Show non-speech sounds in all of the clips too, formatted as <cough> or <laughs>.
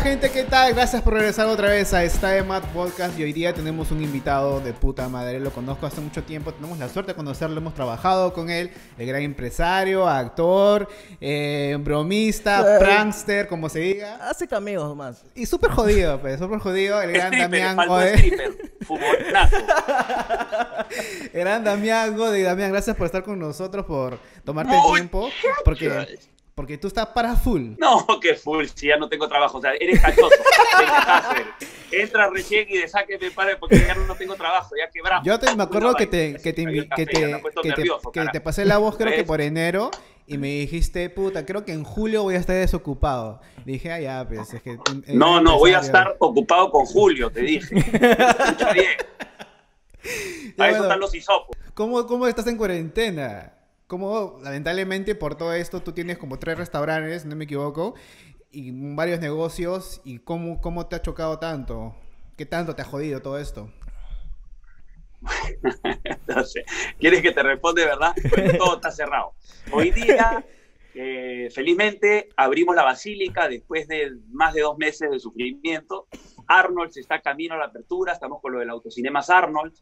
Hola gente, ¿qué tal? Gracias por regresar otra vez a esta de Mad Podcast. Y hoy día tenemos un invitado de puta madre, lo conozco hace mucho tiempo, tenemos la suerte de conocerlo, hemos trabajado con él, el gran empresario, actor, eh, bromista, Eh. prankster, como se diga, Hace cameos más. y súper jodido, pues, súper jodido, el gran <laughs> Stripper, Damián Gode. <laughs> El gran Damián Gode, Damián, gracias por estar con nosotros, por tomarte el tiempo, porque, porque tú estás para full. No, que full, si ya no tengo trabajo. O sea, eres cachoso. <laughs> Entra recién y de saque me pare porque ya no tengo trabajo, ya quebramos. Yo te, me acuerdo que te, que te, que te, que nervioso, que te pasé la voz creo que por enero y me dijiste, puta, creo que en julio voy a estar desocupado. Dije, ah, ya, pues es que... eh, No, no, voy a estar ocupado con Julio, te dije. Escucha bien. <laughs> Para eso están los hisopos. ¿cómo, ¿Cómo estás en cuarentena? ¿Cómo, lamentablemente, por todo esto, tú tienes como tres restaurantes, no me equivoco, y varios negocios, y cómo, cómo te ha chocado tanto? ¿Qué tanto te ha jodido todo esto? <laughs> No sé. ¿Quieres que te responda de verdad? Pues todo está cerrado. Hoy día, eh, felizmente, abrimos la basílica después de más de dos meses de sufrimiento. Arnold está camino a la apertura, estamos con lo del autocinemas Arnold.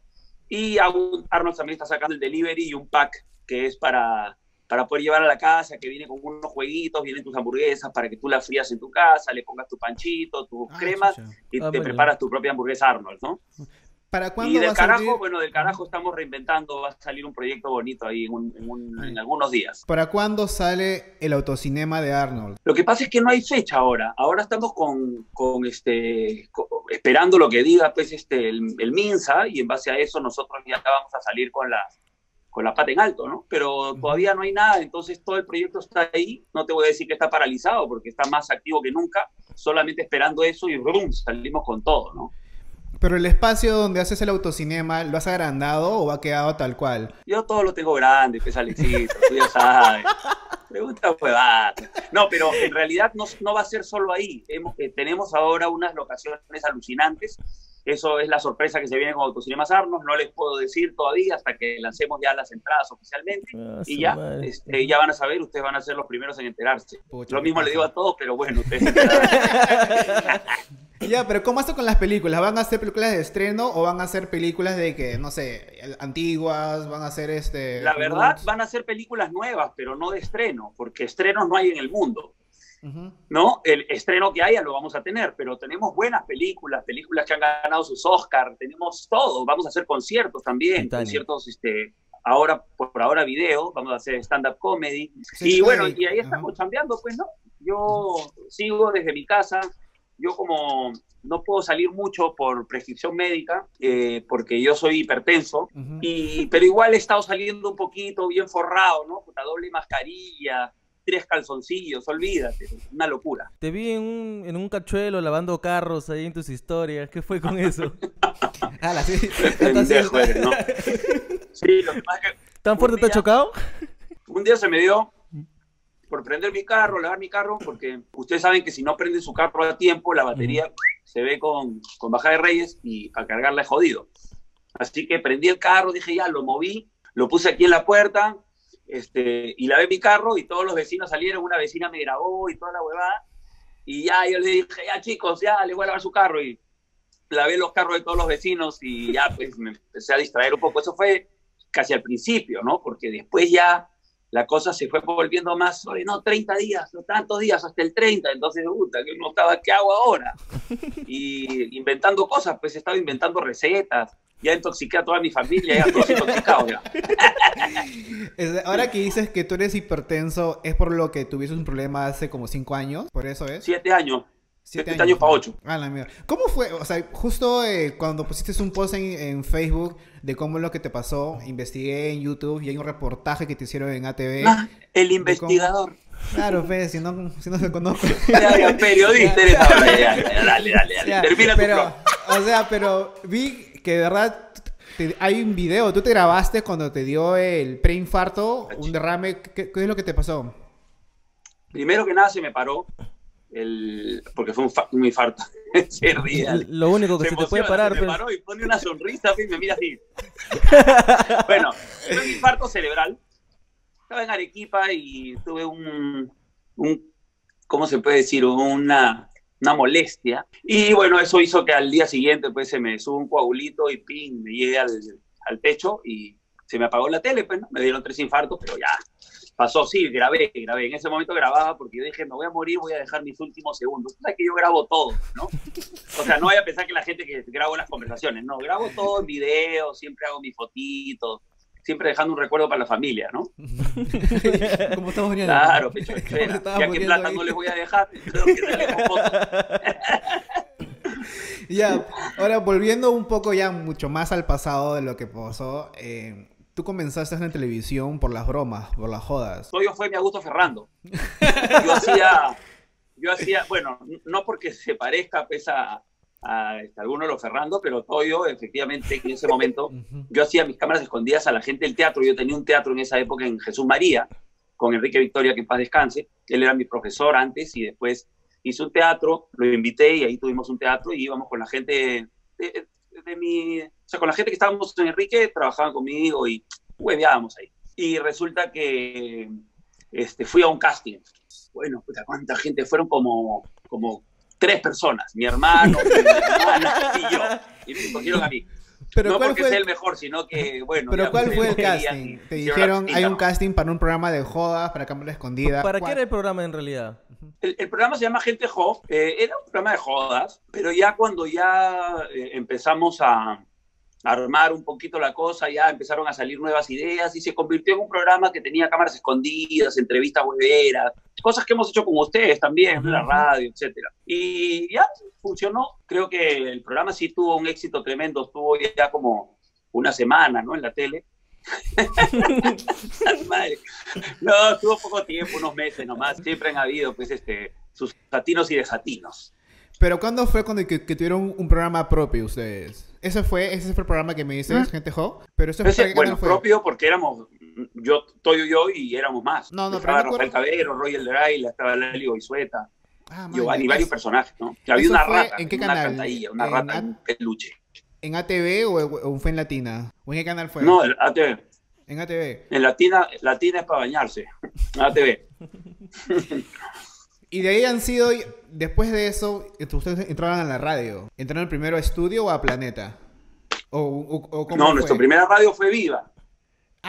Y aún Arnold también está sacando el delivery y un pack que es para, para poder llevar a la casa, que viene con unos jueguitos, vienen tus hamburguesas para que tú las frías en tu casa, le pongas tu panchito, tus Ah, cremas chucha. y Ah, te bueno. preparas tu propia hamburguesa Arnold, ¿no? ¿Para cuándo Y va del a salir? carajo, bueno, del carajo estamos reinventando, va a salir un proyecto bonito ahí en, un- en un- en algunos días. ¿Para cuándo sale el autocinema de Arnold? Lo que pasa es que no hay fecha ahora. Ahora estamos con, con este, co- esperando lo que diga pues, este, el, el MINSA y en base a eso nosotros ya vamos a salir con la, con la pata en alto, ¿no? Pero todavía no hay nada, entonces todo el proyecto está ahí. No te voy a decir que está paralizado porque está más activo que nunca, solamente esperando eso y ¡brum! salimos con todo, ¿no? Pero el espacio donde haces el autocinema, ¿lo has agrandado o ha quedado tal cual? Yo todo lo tengo grande, pues Alexito, tú ya sabes. <laughs> Pregunta huevada. No, pero en realidad no, no va a ser solo ahí. Hemos- eh, tenemos ahora unas locaciones alucinantes. Eso es la sorpresa que se viene con Autocinemas Arnos. No les puedo decir todavía hasta que lancemos ya las entradas oficialmente. Ah, Y ya, este, ya van a saber, ustedes van a ser los primeros en enterarse. Pucha, Lo mismo le digo a todos, pero bueno, ustedes. <laughs> Ya, pero ¿cómo haces con las películas? ¿Van a hacer películas de estreno o van a hacer películas de que, no sé, antiguas? ¿Van a hacer este... La verdad, van a ser películas nuevas, pero no de estreno, porque estrenos no hay en el mundo. ¿no? El estreno que haya lo vamos a tener, pero tenemos buenas películas, películas que han ganado sus Oscars, tenemos todo, vamos a hacer conciertos también, conciertos, este, ahora, por ahora video, vamos a hacer stand-up comedy, Sí, y bueno, y ahí estamos chambeando, pues, ¿no? Yo sigo desde mi casa, yo como no puedo salir mucho por prescripción médica, eh, porque yo soy hipertenso, y, pero igual he estado saliendo un poquito bien forrado, ¿no? Puta, doble mascarilla, tres calzoncillos, olvídate, una locura. Te vi en un, en un cachuelo lavando carros ahí en tus historias. ¿Qué fue con eso? <laughs> Ala, sí. Qué pendejo eres, ¿no? <laughs> Sí, lo que pasa es que ¿Tan fuerte te ha chocado? un día se me dio por prender mi carro, lavar mi carro, porque ustedes saben que si no prende su carro a tiempo, la batería se ve con, con baja de reyes y a cargarla es jodido. Así que prendí el carro, dije ya, lo moví, lo puse aquí en la puerta, este, y lavé mi carro y todos los vecinos salieron, una vecina me grabó y toda la huevada, y ya yo le dije, ya chicos, ya les voy a lavar su carro, y lavé los carros de todos los vecinos y ya pues me empecé a distraer un poco. Eso fue casi al principio, ¿no? Porque después ya la cosa se fue volviendo más, oye, no, 30 días, no tantos días, hasta el 30, entonces, puta, que uno estaba, ¿qué hago ahora? <laughs> Y inventando cosas, pues estaba inventando recetas, ya intoxiqué a toda mi familia, ya todos intoxicados <laughs> Ahora que dices que tú eres hipertenso, ¿es por lo que tuviste un problema hace como cinco años? ¿Por eso es? Siete años, siete años pa' ocho. Ah, la mierda. ¿Cómo fue? O sea, justo eh, cuando pusiste un post en, en Facebook de cómo es lo que te pasó, investigué en YouTube y hay un reportaje que te hicieron en ATV. Ah, el investigador. Claro, pues, si no, si no se conoce. <laughs> Ya, periodista eres ahora, ya, ya, ya, dale, dale, dale. Ya, Termina tu pero, blog. o sea, pero vi que de verdad te- hay un video. Tú te grabaste cuando te dio el preinfarto, un derrame. ¿Qué, qué es lo que te pasó? Primero que nada se me paró, el, porque fue un, fa- un infarto. <laughs> se ríe. Lo único que se, te puede emociona, parar, se me pues. paró y pone una sonrisa y me mira así. <laughs> bueno, fue un infarto cerebral. Estaba en Arequipa y tuve un, un ¿cómo se puede decir? Una, una molestia. Y bueno, eso hizo que al día siguiente pues se me suba un coagulito y ping, me llegué al, al techo y se me apagó la tele, pues, ¿no? me dieron tres infartos, pero ya pasó, sí, grabé, grabé. En ese momento grababa porque yo dije, me voy a morir, voy a dejar mis últimos segundos. O sea, que yo grabo todo, ¿no? O sea, no voy a pensar que la gente que grabo las conversaciones, no, grabo todo en video, siempre hago mis fotitos, siempre dejando un recuerdo para la familia, ¿no? <laughs> ¿Cómo estamos viendo? Claro, pecho de ¿Cómo frena. estamos Ya que plata ahí? no les voy a dejar, que. <laughs> Ya, ahora volviendo un poco ya mucho más al pasado de lo que pasó, eh, tú comenzaste en televisión por las bromas, por las jodas. Toyo fue mi Augusto Ferrando. <laughs> Yo hacía, yo hacía, bueno, no porque se parezca pues, a, a este, alguno de los Ferrando, pero Toyo, efectivamente, en ese momento, yo hacía mis cámaras escondidas a la gente del teatro. Yo tenía un teatro en esa época en Jesús María, con Enrique Victoria, que en paz descanse. Él era mi profesor antes y después hizo un teatro, lo invité y ahí tuvimos un teatro y íbamos con la gente de, mi... O sea, con la gente que estábamos en Enrique, trabajaban conmigo y hueveábamos ahí. Y resulta que este, fui a un casting. Bueno, puta, ¿cuánta gente? Fueron como, como tres personas. Mi hermano, mi hermana y yo. Y me escogieron a mí. Pero no ¿cuál porque fue sea el- mejor, sino que, bueno... Pero ya, ¿cuál fue el casting? Te dijeron, hay un casting para un programa de jodas, para cámara escondida. ¿Para qué era el programa en realidad? El, el programa se llama Gente Job, eh, era un programa de jodas, pero ya cuando ya eh, empezamos a, a armar un poquito la cosa, ya empezaron a salir nuevas ideas y se convirtió en un programa que tenía cámaras escondidas, entrevistas hueveras, cosas que hemos hecho con ustedes también, en la radio, etcétera. Y ya funcionó. Creo que el programa sí tuvo un éxito tremendo, estuvo ya como una semana, ¿no? En la tele. <laughs> Madre. No, estuvo poco tiempo, unos meses nomás. Siempre han habido, pues, este, sus atinos y desatinos. Pero ¿cuándo fue cuando que, que tuvieron un programa propio ustedes? Ese fue, ese fue el programa que me dices, ¿Mm? Gente Jo. Pero fue Ese, ¿para qué bueno, fue? propio porque éramos, yo, Toyo y yo, y éramos más. No, no, estaba pero Rafael Cabero, Royal Deraila, estaba Lali Goizueta, Ah, Giovanni, varios ¿Es personajes, ¿no? Que había ¿Eso una fue rata, en qué una canal? cantadilla, una ¿En rata At- un peluche. ¿En ATV o, o fue en Latina? ¿O en qué canal fue? No, el ATV. En ATV. En Latina, Latina es para bañarse. ATV. <laughs> Y de ahí han sido, después de eso, ustedes entraron a la radio. ¿Entraron primero a estudio o a Planeta? ¿O, o- o cómo No, fue? nuestra primera radio fue Viva.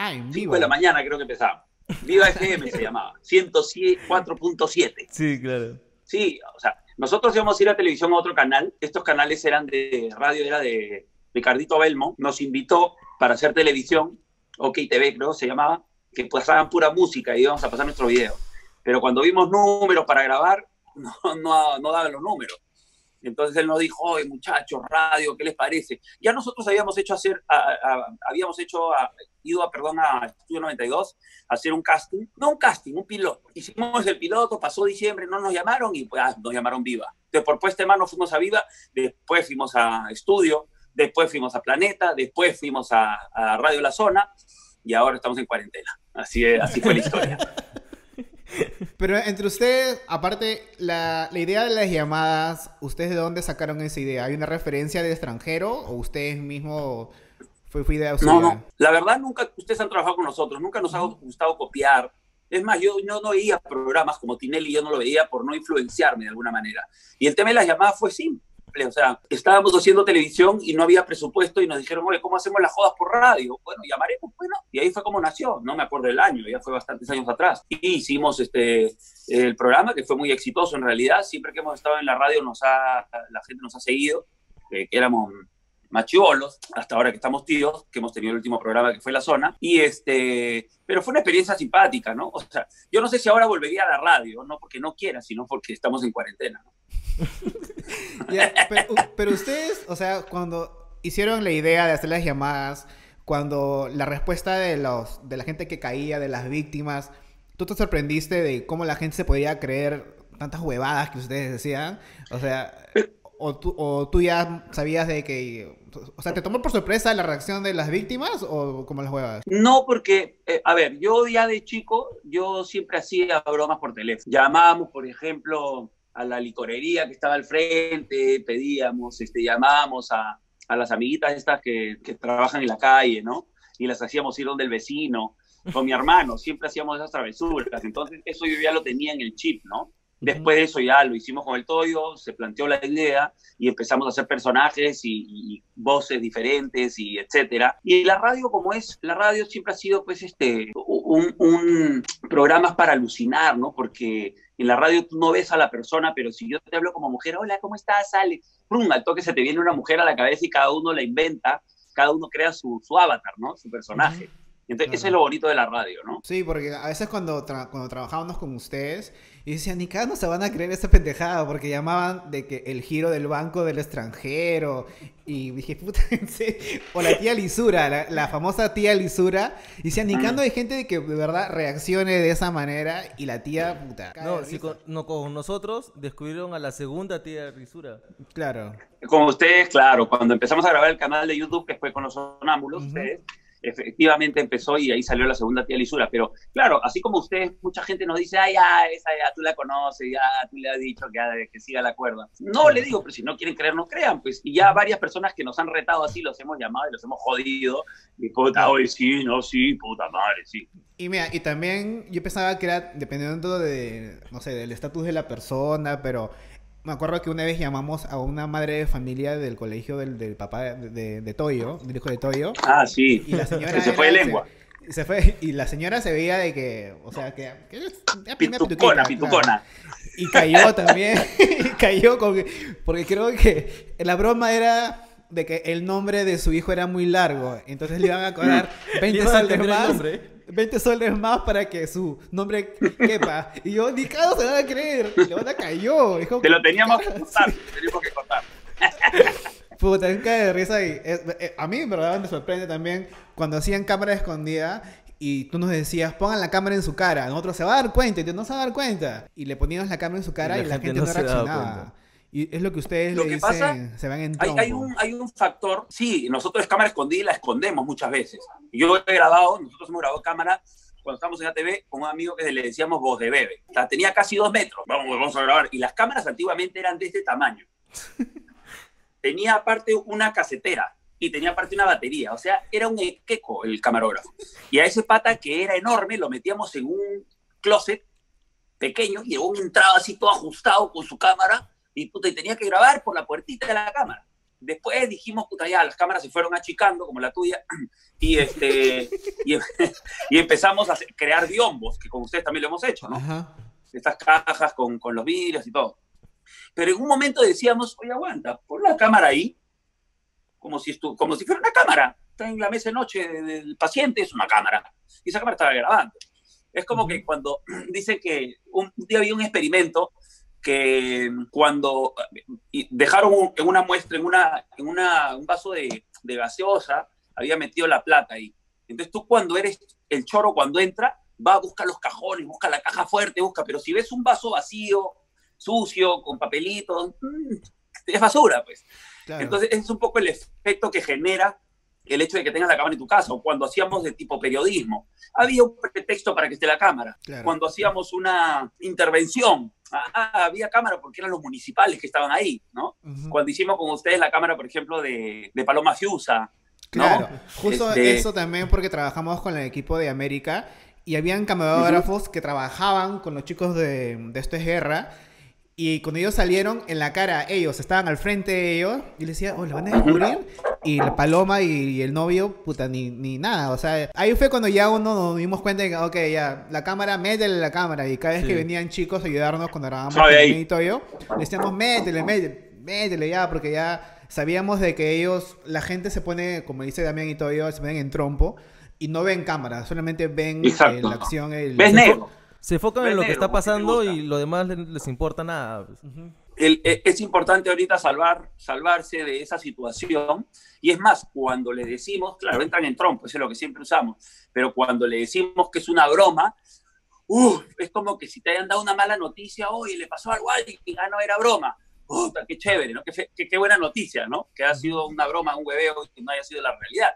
Ah, en 5 vivo. de la mañana creo que empezaba. Viva FM se llamaba. 104.7. Sí, claro. Sí, o sea, nosotros íbamos a ir a televisión a otro canal. Estos canales eran de radio, era de Ricardito Belmo. Nos invitó para hacer televisión, OK TV creo se llamaba, que pasaban pura música y íbamos a pasar nuestro video. Pero cuando vimos números para grabar, <laughs> no, no, no daban los números. Entonces él nos dijo, oye muchachos, radio, ¿qué les parece? Ya nosotros habíamos hecho hacer, a- habíamos hecho, a- ido a, perdón, a Estudio 92 a hacer un casting, no un casting, un piloto. Hicimos el piloto, pasó diciembre, no nos llamaron y pues ah, nos llamaron Viva. Entonces por puesta de mano fuimos a Viva, después fuimos a Estudio, después fuimos a Planeta, después fuimos a, Radio La Zona y ahora estamos en cuarentena. Así, así fue la historia. <laughs> Pero entre ustedes, aparte, la, la idea de las llamadas, ¿ustedes de dónde sacaron esa idea? ¿Hay una referencia de extranjero o ustedes mismos fue, fue idea suya? No, no. La verdad, nunca ustedes han trabajado con nosotros, nunca nos ha gustado copiar. Es más, yo no, no veía programas como Tinelli, yo no lo veía por no influenciarme de alguna manera. Y el tema de las llamadas fue simple. O sea, estábamos haciendo televisión y no había presupuesto y nos dijeron, oye, ¿cómo hacemos las jodas por radio? Bueno, llamaremos, bueno. Y ahí fue como nació. No me acuerdo del año, ya fue bastantes años atrás. Y hicimos este, el programa que fue muy exitoso en realidad. Siempre que hemos estado en la radio, nos ha, la gente nos ha seguido, éramos machibolos, hasta ahora que estamos tíos, que hemos tenido el último programa que fue La Zona, y este, pero fue una experiencia simpática, ¿no? O sea, yo no sé si ahora volvería a la radio, no porque no quiera, sino porque estamos en cuarentena, ¿no? <laughs> <laughs> Pero, pero ustedes, o sea, cuando hicieron la idea de hacer las llamadas, cuando la respuesta de, los, de la gente que caía, de las víctimas, ¿tú te sorprendiste de cómo la gente se podía creer tantas huevadas que ustedes decían? O sea, o tú, o tú ya sabías de que... O sea, ¿te tomó por sorpresa la reacción de las víctimas o como las huevadas? No, porque, eh, a ver, yo ya de chico, yo siempre hacía bromas por teléfono. Llamábamos, por ejemplo, a la licorería que estaba al frente, pedíamos, este, llamábamos a, a las amiguitas estas que, que trabajan en la calle, ¿no? Y las hacíamos ir donde el vecino, con mi hermano, siempre hacíamos esas travesuras. Entonces, eso yo ya lo tenía en el chip, ¿no? Después de eso ya lo hicimos con el Toyo, se planteó la idea y empezamos a hacer personajes y, y, voces diferentes y etcétera. Y la radio como es, la radio siempre ha sido pues este, un, un programa para alucinar, ¿no? Porque en la radio tú no ves a la persona, pero si yo te hablo como mujer, hola, ¿cómo estás, Alex? Prum, al toque se te viene una mujer a la cabeza y cada uno la inventa, cada uno crea su, su avatar, ¿no? Su personaje. Uh -huh. Entonces, claro. eso es lo bonito de la radio, ¿no? Sí, porque a veces cuando, tra cuando trabajábamos con ustedes, y decían, ni cada no se van a creer esta pendejada, porque llamaban de que el giro del banco del extranjero, y dije, puta, <laughs> o la tía Lisura, la, la famosa tía Lisura, y decían, ni cada no hay gente que de verdad reaccione de esa manera, y la tía, puta. No, si con, no, con nosotros descubrieron a la segunda tía Lisura. Claro. Con ustedes, claro, cuando empezamos a grabar el canal de YouTube, que fue con los sonámbulos, uh -huh. ustedes efectivamente empezó y ahí salió la segunda tía Lisura. Pero claro, así como usted, mucha gente nos dice, ay, ya, esa ya tú la conoces, ya tú le has dicho que, que siga la cuerda. No le digo, pero si no quieren creer, no crean. Pues y ya varias personas que nos han retado así los hemos llamado y los hemos jodido. Y puta, hoy sí, no, sí, puta madre, sí. Y mira, y también yo pensaba que era dependiendo de, no sé, del estatus de la persona, pero me acuerdo que una vez llamamos a una madre de familia del colegio del, del papá de, de, de, Toyo, del hijo de Toyo. Ah, sí. Y la señora que <laughs> se fue de lengua. Se, se, fue, y la señora se veía de que, o sea, que... que pitucona, pitucona. Y cayó también, <laughs> y cayó con, porque creo que la broma era de que el nombre de su hijo era muy largo, entonces le iban a cobrar <laughs> 20 soles más. 20 soles más para que su nombre quepa. Y yo, ni cada se van a creer. Le van a cayó. Dijo, Te lo teníamos que contar. teníamos que contar. Puta, cae de risa. Y, eh, a mí, en verdad, me sorprende también cuando hacían cámara escondida y tú nos decías, pongan la cámara en su cara. Nosotros se va a dar cuenta y tú no se va a dar cuenta. Y le poníamos la cámara en su cara y la, y la gente, gente, no, no reaccionaba. Y es lo que ustedes lo le que dicen, pasa, se van en hay, hay, un, hay un factor, sí, nosotros cámara escondida la escondemos muchas veces. Yo he grabado, nosotros hemos grabado cámara cuando estábamos en ATV con un amigo que le decíamos voz de bebé. O sea, tenía casi dos metros, vamos, vamos a grabar. Y las cámaras antiguamente eran de este tamaño. <laughs> tenía aparte una casetera y tenía aparte una batería. O sea, era un equeco el camarógrafo. Y a ese pata que era enorme lo metíamos en un closet pequeño y un entraba así todo ajustado con su cámara y, puta, y tenía que grabar por la puertita de la cámara. Después dijimos, puta, ya, las cámaras se fueron achicando, como la tuya, <clears throat> y, este, <laughs> y, y empezamos a crear biombos, que con ustedes también lo hemos hecho, ¿no? Ajá. Estas cajas con, con los vidrios y todo. Pero en un momento decíamos, oye, aguanta, pon la cámara ahí, como si, estu como si fuera una cámara. Está en la mesa de noche del paciente, es una cámara. Y esa cámara estaba grabando. Es como que cuando <clears throat> dicen que un día había un experimento que cuando dejaron en una muestra, en, una, en una, un vaso de, de, gaseosa, había metido la plata ahí. Entonces tú cuando eres el choro, cuando entra, va a buscar los cajones, busca la caja fuerte, busca, pero si ves un vaso vacío, sucio, con papelitos, mmm, es basura, pues. Claro. Entonces es un poco el efecto que genera el hecho de que tengas la cámara en tu casa, o cuando hacíamos de tipo periodismo, había un pretexto para que esté la cámara. Claro. Cuando hacíamos una intervención, ah, había cámara porque eran los municipales que estaban ahí, ¿no? Uh -huh. Cuando hicimos con ustedes la cámara, por ejemplo, de, de Paloma Fiusa. ¿no? Claro, justo este... eso también porque trabajamos con el equipo de América y habían camarógrafos uh -huh. que trabajaban con los chicos de, de Esto es Guerra y cuando ellos salieron, en la cara, ellos estaban al frente de ellos. Y les decía, oh, ¿lo van a descubrir? Y la paloma y, y, el novio, puta, ni, ni nada. O sea, ahí fue cuando ya uno nos dimos cuenta de que, ok, ya, la cámara, métele la cámara. Y cada vez sí. que venían chicos a ayudarnos cuando grabábamos el y yo, decíamos, métele, métele, métele ya, porque ya sabíamos de que ellos, la gente se pone, como dice Damián y todo yo, se ponen en trompo y no ven cámara, solamente ven eh, la acción. El, ¿Ves negro? Se enfocan en lo que está pasando y lo demás les, les importa nada. Pues. El, e, es importante ahorita salvar, salvarse de esa situación. Y es más, cuando le decimos, claro, entran en trompo, eso es lo que siempre usamos, pero cuando le decimos que es una broma, uh, es como que si te hayan dado una mala noticia, oye, le pasó algo a alguien, ah, no, era broma. Puta, qué chévere, ¿no? Qué, qué, qué, buena noticia, ¿no? Que ha sido una broma, un hueveo, que no haya sido la realidad.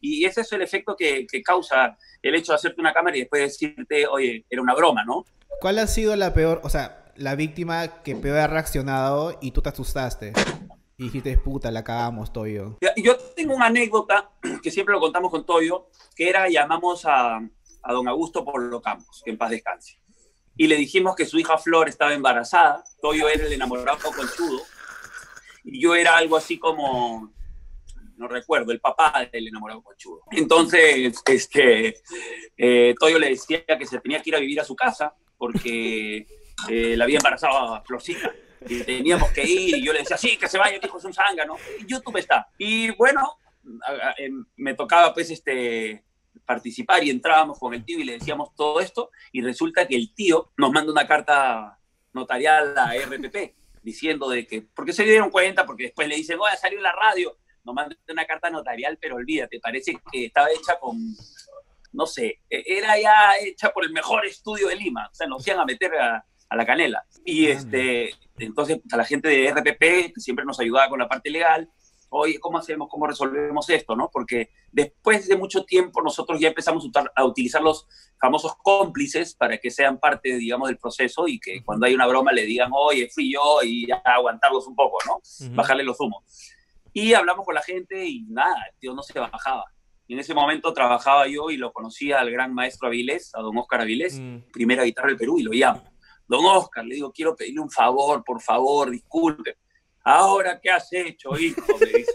Y ese es el efecto que, que, causa el hecho de hacerte una cámara y después decirte, oye, era una broma, ¿no? ¿Cuál ha sido la peor, o sea, la víctima que peor ha reaccionado y tú te asustaste? Y dijiste, puta, la cagamos, Toyo. Yo tengo una anécdota que siempre lo contamos con Toyo, que era, llamamos a, a don Augusto por los campos, que en paz descanse. y le dijimos que su hija Flor estaba embarazada. Toyo era el enamorado conchudo y yo era algo así como, no recuerdo, el papá del enamorado conchudo. Entonces, este, eh, Toyo le decía que se tenía que ir a vivir a su casa porque <laughs> eh, la había embarazado a Florcita y teníamos que ir, y yo le decía, sí, que se vaya, hijo es un zángano, YouTube está. Y bueno, em, me tocaba pues este participar y entrábamos con el tío y le decíamos todo esto, y resulta que el tío nos manda una carta notarial a RPP diciendo de que, porque se dieron cuenta, porque después le dicen, oye, salió en la radio, manda una carta notarial, pero olvídate, parece que estaba hecha con, no sé, e, era ya hecha por el mejor estudio de Lima, o sea, nos iban a meter a, a la canela. Y este, entonces a la gente de RPP, que siempre nos ayudaba con la parte legal, oye, ¿cómo hacemos? ¿Cómo resolvemos esto? ¿no? Porque después de mucho tiempo nosotros ya empezamos a utilizar los famosos cómplices para que sean parte, digamos, del proceso y que cuando hay una broma le digan, oye, fui yo y ya aguantarlos un poco, ¿no? Bajarle los humos. Y hablamos con la gente y nada, el tío no se bajaba. Y en ese momento trabajaba yo y lo conocía al gran maestro Avilés, a don Oscar Avilés, mm. primera guitarra del Perú, y lo llamo Don Oscar, le digo, quiero pedirle un favor, por favor, disculpe. Ahora, ¿qué has hecho, hijo? Me dice.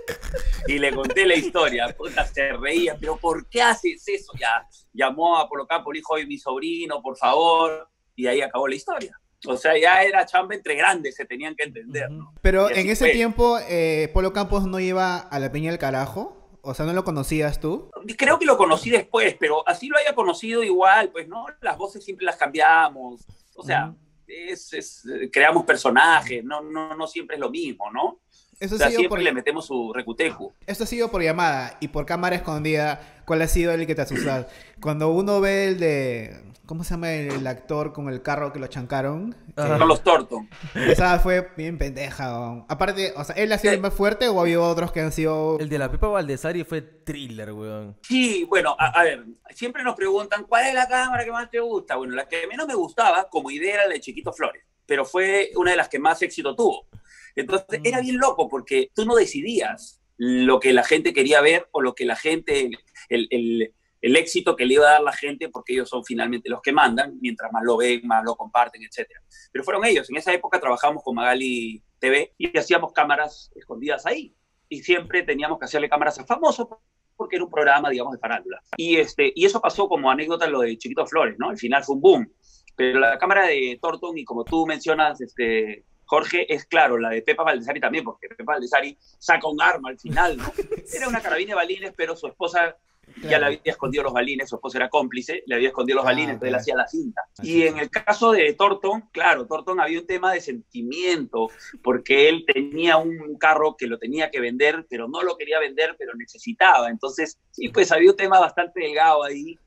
Y le conté la historia. Puta, se reía, pero ¿por qué haces eso? Ya llamó a Polo Campo, el hijo de mi sobrino, por favor. Y ahí acabó la historia. O sea, ya era chamba entre grandes, se tenían que entender, ¿no? Pero en ese tiempo, eh, Polo Campos no iba a la Peña del Carajo. O sea, ¿no lo conocías tú? Creo que lo conocí después, pero así lo haya conocido igual, pues, ¿no? Las voces siempre las cambiamos. O sea, es, eh, creamos personajes, no, no, no siempre es lo mismo, ¿no? Eso o sea, siempre le metemos su recutejo. Esto ha sido por llamada y por cámara escondida. ¿Cuál ha sido el que te asustó? Cuando uno ve el de ¿Cómo se llama el actor con el carro que lo chancaron? Carlos Torto. Esa fue bien pendeja. Aparte, o sea, ¿él ha sido el más fuerte o ha habido otros que han sido...? El de la Pepa Valdesari fue thriller, weón. Sí, bueno, a, ver, siempre nos preguntan, ¿cuál es la cámara que más te gusta? Bueno, la que menos me gustaba como idea era la de Chiquito Flores, pero fue una de las que más éxito tuvo. Entonces, era mm. bien loco porque tú no decidías lo que la gente quería ver o lo que la gente... el, el el éxito que le iba a dar la gente, porque ellos son finalmente los que mandan, mientras más lo ven, más lo comparten, etc. Pero fueron ellos. En esa época trabajamos con Magali TV y hacíamos cámaras escondidas ahí. Y siempre teníamos que hacerle cámaras a famosos porque era un programa, digamos, de farándula. Y, este, y eso pasó como anécdota lo de Chiquito Flores, ¿no? Al final fue un boom. Pero la cámara de Thornton, y como tú mencionas, este, Jorge, es claro, la de Pepa Valdesari también, porque Pepa Valdesari saca un arma al final, ¿no? <laughs> Era una carabina de balines, pero su esposa ya le había escondido los balines, su esposo era cómplice, le había escondido los ah, balines, entonces él hacía la cinta. y en el caso de Thornton, claro, Thornton había un tema de sentimiento, porque él tenía un carro que lo tenía que vender, pero no lo quería vender, pero necesitaba. Entonces, sí, pues había un tema bastante delgado ahí.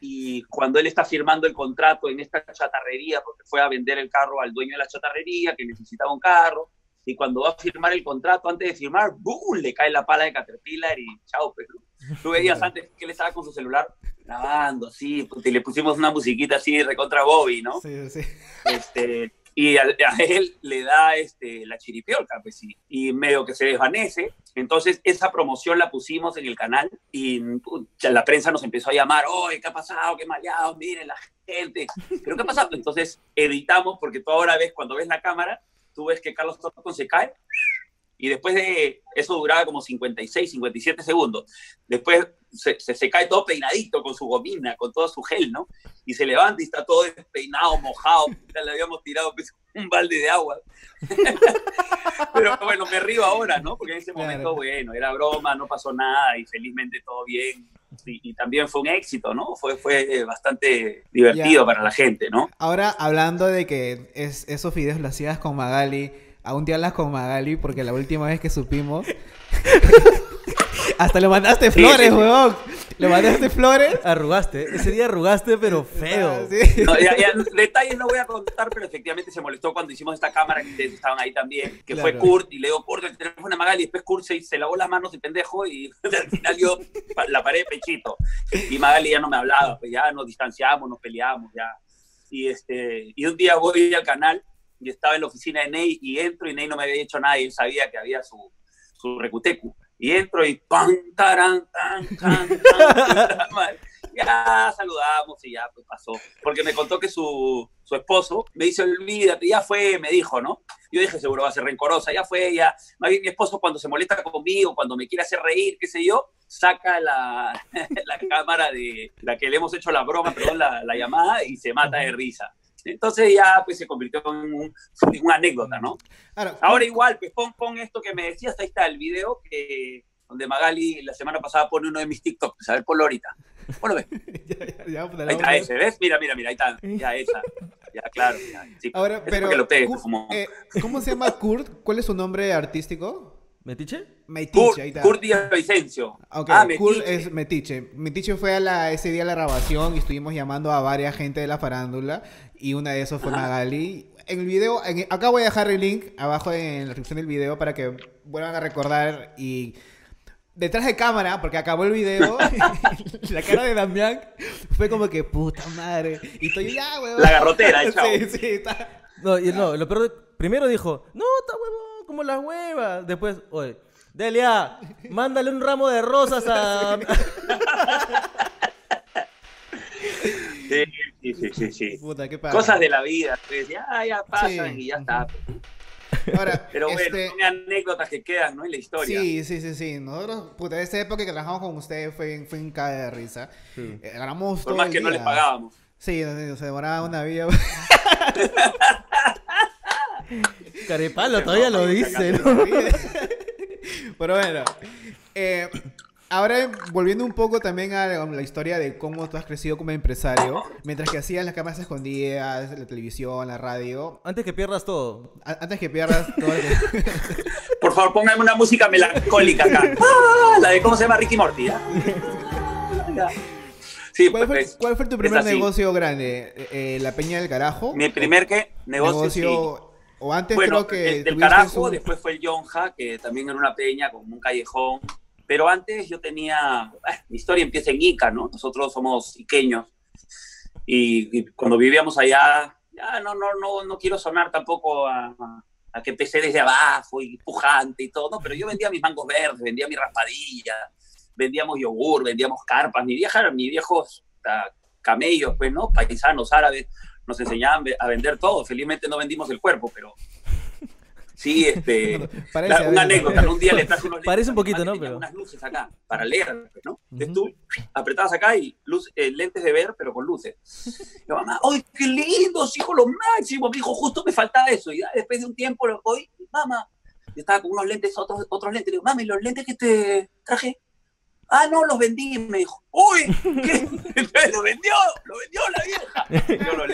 Y cuando él está firmando el contrato en esta chatarrería, porque fue a vender el carro al dueño de la chatarrería, que necesitaba un carro, y cuando va a firmar el contrato, antes de firmar, ¡boom! le cae la pala de Caterpillar y chao, pues. Tú veías antes que él estaba con su celular grabando, así, y le pusimos una musiquita así, recontra Bobby, ¿no? Sí, sí. Este, y a, él le da este, la chiripiolca, pues sí, y medio que se desvanece. Entonces, esa promoción la pusimos en el canal y la prensa nos empezó a llamar, oye, ¿qué ha pasado? ¿Qué maleados? Miren la gente. ¿Pero qué ha pasado? Entonces, editamos, porque tú ahora ves, cuando ves la cámara, tú ves que Carlos Torton se cae y después de eso duraba como 56, 57 segundos. Después se, se, cae todo peinadito con su gomina, con todo su gel, ¿no? Y se levanta y está todo despeinado, mojado. le habíamos tirado pues, un balde de agua. <laughs> Pero bueno, me río ahora, ¿no? Porque en ese momento, bueno, era broma, no pasó nada y felizmente todo bien. Y, también fue un éxito, ¿no? Fue, fue bastante divertido para la gente, ¿no? Ahora, hablando de que es, esos videos los hacías con Magali, aún te hablas con Magali porque la última vez que supimos... Hasta le mandaste flores, huevón. ¿Le mandaste flores? Arrugaste. Ese día arrugaste, pero feo. Ah, no, ya, detalles no voy a contar, pero efectivamente se molestó cuando hicimos esta cámara, que ustedes estaban ahí también, que fue Kurt, y le digo, Kurt, el teléfono a Magali, y después Kurt se, se, lavó las manos de pendejo, y <laughs> al final yo la paré de pechito. Y Magali ya no me hablaba, pues ya nos distanciamos, nos peleamos, ya. Y, este, y un día voy al canal, y estaba en la oficina de Ney, y entro, y Ney no me había dicho nada, y él sabía que había su, su recutecu y entro y pan, taran, tan, tan, tan, <laughs> Ya saludamos y ya pues pasó. Porque me contó que su, su esposo me dice, olvídate, ya fue, me dijo, ¿no? Yo dije, seguro va a ser rencorosa, ya fue, ya. Más bien mi esposo cuando se molesta conmigo, cuando me quiere hacer reír, qué sé yo, saca la, <laughs> la cámara de la que le hemos hecho la broma, perdón, la, la llamada y se mata de risa. Entonces ya pues se convirtió en, un- en una anécdota, ¿no? Ahora, Ahora igual, pues pon, pon esto que me decías, ahí está el video que, donde Magali la semana pasada pone uno de mis TikToks, a ver, ponlo ahorita. Ponlo, ve. <laughs> ya, ya, ya, pues, Ahí está ese, ¿ves? Mira, mira, mira, ahí está, ya esa. Ya, claro. Ya, sí. <laughs> Ahora, pero, lo pegues, pues, como... eh, ¿cómo se llama Kurt? ¿Cuál es su nombre artístico? ¿Metiche? Metiche, Kurt, ahí está. Kurt Díaz Vicencio. Ok, ah, Kurt Metiche. es Metiche. Metiche fue a la, ese día a la grabación y estuvimos llamando a varias gente de la farándula y una de esos fue. Magali. En el video, en- acá voy a dejar el link abajo en la descripción del video para que vuelvan a recordar y detrás de cámara, porque acabó el video, <laughs> la cara de Damián fue como que puta madre. Y estoy ya, weón. La garrotera, el <laughs> chavo. Sí, sí, está. No, y no, lo peor, de- primero dijo, no, está huevón, como las huevas. Después, oye, Delia, mándale un ramo de rosas a... <laughs> Sí, sí, sí, sí, sí. Puta, qué padre. Cosas de la vida, pues, ya, ya pasan Sí. y ya está. Ahora, <laughs> Pero bueno, este, son anécdotas que quedan, ¿no? En la historia. Sí, sí, sí, sí. Nosotros, puta, esa época que trabajamos con ustedes fue, fue en caga de risa. Sí. Eh, ganamos Por todo más el que no les pagábamos. Sí, se demoraba una vida. <laughs> Carepalo todavía lo dice, ¿no? <laughs> Pero bueno. eh, ahora, volviendo un poco también a la historia de cómo tú has crecido como empresario, mientras que hacías las cámaras escondidas, la televisión, la radio, Antes que pierdas todo. a- antes que pierdas todo que... <laughs> Por favor, pónganme una música melancólica acá. Ah, la de cómo se llama Ricky Morty, ¿ya? <laughs> Ya. Sí, ¿Cuál, fue, pues, cuál fue tu primer negocio grande? Eh, eh, ¿La Peña del Carajo? Mi primer ¿qué? negocio, sí. O antes Bueno, creo que... el del carajo, un- después fue el Yonja, que también era una peña con un callejón. Pero antes yo tenía, ah, mi historia empieza en Ica, ¿no? Nosotros somos iqueños. Y, y cuando vivíamos allá, ya no, no, no, no quiero sonar tampoco a, a- que empecé desde abajo y pujante y todo, ¿no? pero yo vendía mis mangos verdes, vendía mi raspadilla, vendíamos yogur, vendíamos carpas. Mi vieja, mis viejos ah, camellos, pues, ¿no? Paisanos árabes, nos enseñaban a vender todo. Felizmente no vendimos el cuerpo, pero sí, este, <laughs> Parece, una anécdota. ¿no? Un día le traje unos. <laughs> Parece un poquito, ¿no? Pero- unas luces acá para leer, ¿no? Entonces Ujú. tú apretabas acá y luz, eh, lentes de ver, pero con luces. Yo, mamá, ¡ay, qué lindos, hijo, lo máximo! Me dijo, justo me faltaba eso. Y después de un tiempo lo voy, mamá, yo estaba con unos lentes, otros, otros lentes. Le digo, mami, los lentes que te traje. Ah, no, los vendí. Me dijo, ¡uy! ¿Qué? <laughs> Lo vendió, lo vendió la vieja. Yo.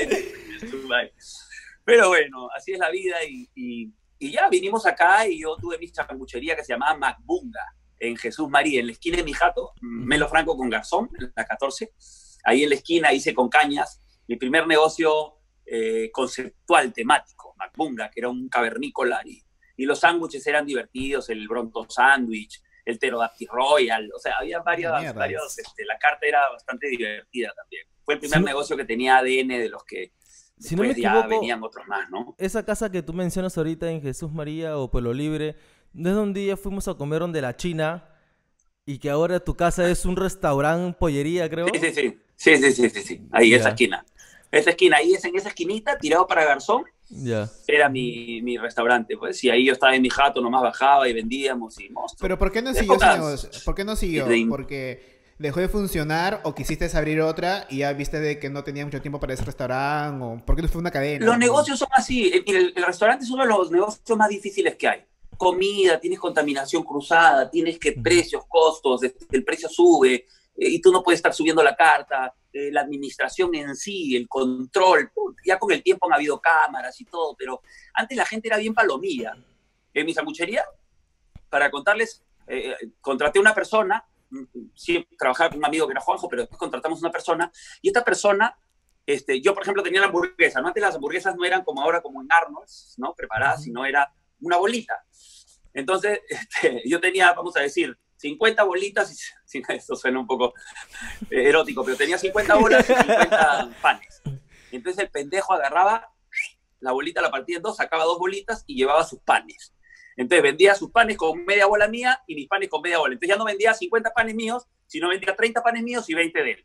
Pero bueno, así es la vida y, y- y ya vinimos acá y yo tuve mi chambuchería que se llamaba Macbunga en Jesús María, en la esquina de mi jato, Melo Franco con Garzón, en la 14. Ahí en la esquina hice con cañas mi primer negocio eh, conceptual, temático, Macbunga, que era un cavernícola y, y los sándwiches eran divertidos, el Bronto Sándwich, el Pterodactyl Royal, o sea, había varias, varios, este, la carta era bastante divertida también. Fue el primer Sí. negocio que tenía ADN de los que Si no me después ya equivoco, venían otros más, ¿no? esa casa que tú mencionas ahorita en Jesús María o Pueblo Libre, no es donde ya fuimos a comer donde la China y que ahora tu casa es un restaurante, pollería, creo. Sí, sí, sí. Sí, sí, sí, sí, sí. Ahí, Ya. esa esquina. Esa esquina, ahí es en esa esquinita, tirado para Garzón, Ya. era mi, mi restaurante, pues. Y ahí yo estaba en mi jato, nomás bajaba y vendíamos y monstruo. Pero ¿por qué no siguió negocio? ¿Por qué no siguió? Porque dejó de funcionar o quisiste abrir otra y ya viste de que no tenía mucho tiempo para ese restaurante o por qué no fue una cadena. Los negocios son así. Eh, El, el restaurante es uno de los negocios más difíciles que hay. Comida, tienes contaminación cruzada, tienes que precios, costos, el precio sube eh, y tú no puedes estar subiendo la carta, eh, la administración en sí, el control. Ya con el tiempo han habido cámaras y todo, pero antes la gente era bien palomilla. En mi sanguchería, para contarles, eh, contraté una persona, sí, trabajaba con un amigo que era Juanjo, pero después contratamos una persona y esta persona este, yo, por ejemplo, tenía la hamburguesa. ¿no? Antes las hamburguesas no eran como ahora, como en Arnold's, ¿no? Preparadas, sino era una bolita. Entonces, <laughs> este, yo tenía, vamos a decir, 50 bolitas, y, <laughs> sí, esto suena un poco eh, erótico, pero tenía 50 bolas y 50 panes. Entonces el pendejo agarraba la bolita, la partía en dos, sacaba dos bolitas y llevaba sus panes. Entonces vendía sus panes con media bola mía y mis panes con media bola. Entonces ya no vendía 50 panes míos, sino vendía 30 panes míos y 20 de él.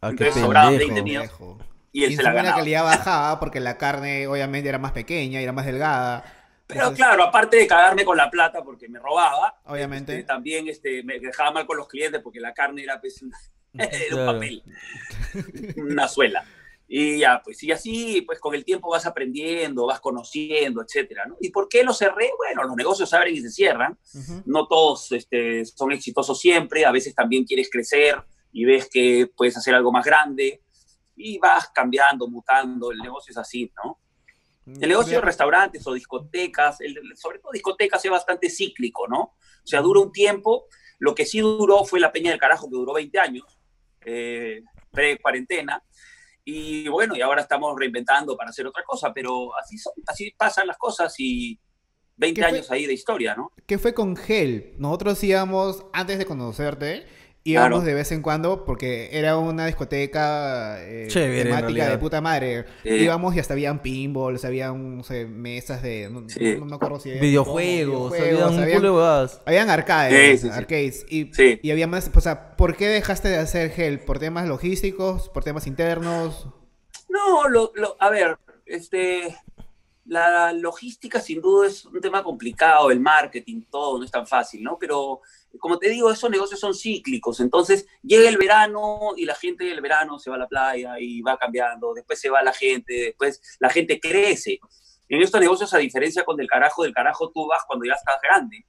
Ah, Entonces sobraban pendejo. 20 míos Pendejo. y él Y se la encima la ganaba. calidad bajaba porque la carne obviamente era más pequeña, era más delgada. Pero Entonces, claro, aparte de cagarme con la plata porque me robaba, Obviamente. este, también este, me dejaba mal con los clientes porque la carne era, pues, un, <laughs> era un papel, una suela. Y ya, pues, y así, pues con el tiempo vas aprendiendo, vas conociendo, etcétera, ¿no? ¿Y por qué lo cerré? Bueno, los negocios abren y se cierran. Ujú. No todos este, son exitosos siempre, a veces también quieres crecer y ves que puedes hacer algo más grande y vas cambiando, mutando, el negocio es así, ¿no? El negocio de restaurantes o discotecas, el- sobre todo discotecas, es bastante cíclico, ¿no? O sea, dura un tiempo. Lo que sí duró fue la Peña del Carajo, que duró 20 años, eh, pre-cuarentena. Y bueno, y ahora estamos reinventando para hacer otra cosa, pero así, son, así pasan las cosas y 20 ¿Qué fue? años ahí de historia, ¿no? ¿Qué fue con Gel? Nosotros íbamos, antes de conocerte, íbamos Claro. de vez en cuando porque era una discoteca eh, Chévere, temática de puta madre. Sí. Íbamos y hasta habían pinballs, habían no sé, mesas de... No, Sí. no me acuerdo si... Videojuegos, había videojuegos, un habían- huevadas. Habían arcades, Sí, sí, sí. arcades. Y, Sí. y había más, o sea, ¿por qué dejaste de hacer gel? ¿Por temas logísticos? ¿Por temas internos? No, lo, lo- a ver, este, la logística sin duda es un tema complicado, el marketing, todo no es tan fácil, ¿no? Pero como te digo, esos negocios son cíclicos, entonces llega el verano y la gente del verano se va a la playa y va cambiando, después se va la gente, después la gente crece. En estos negocios, a diferencia con del carajo, del carajo tú vas cuando ya estás grande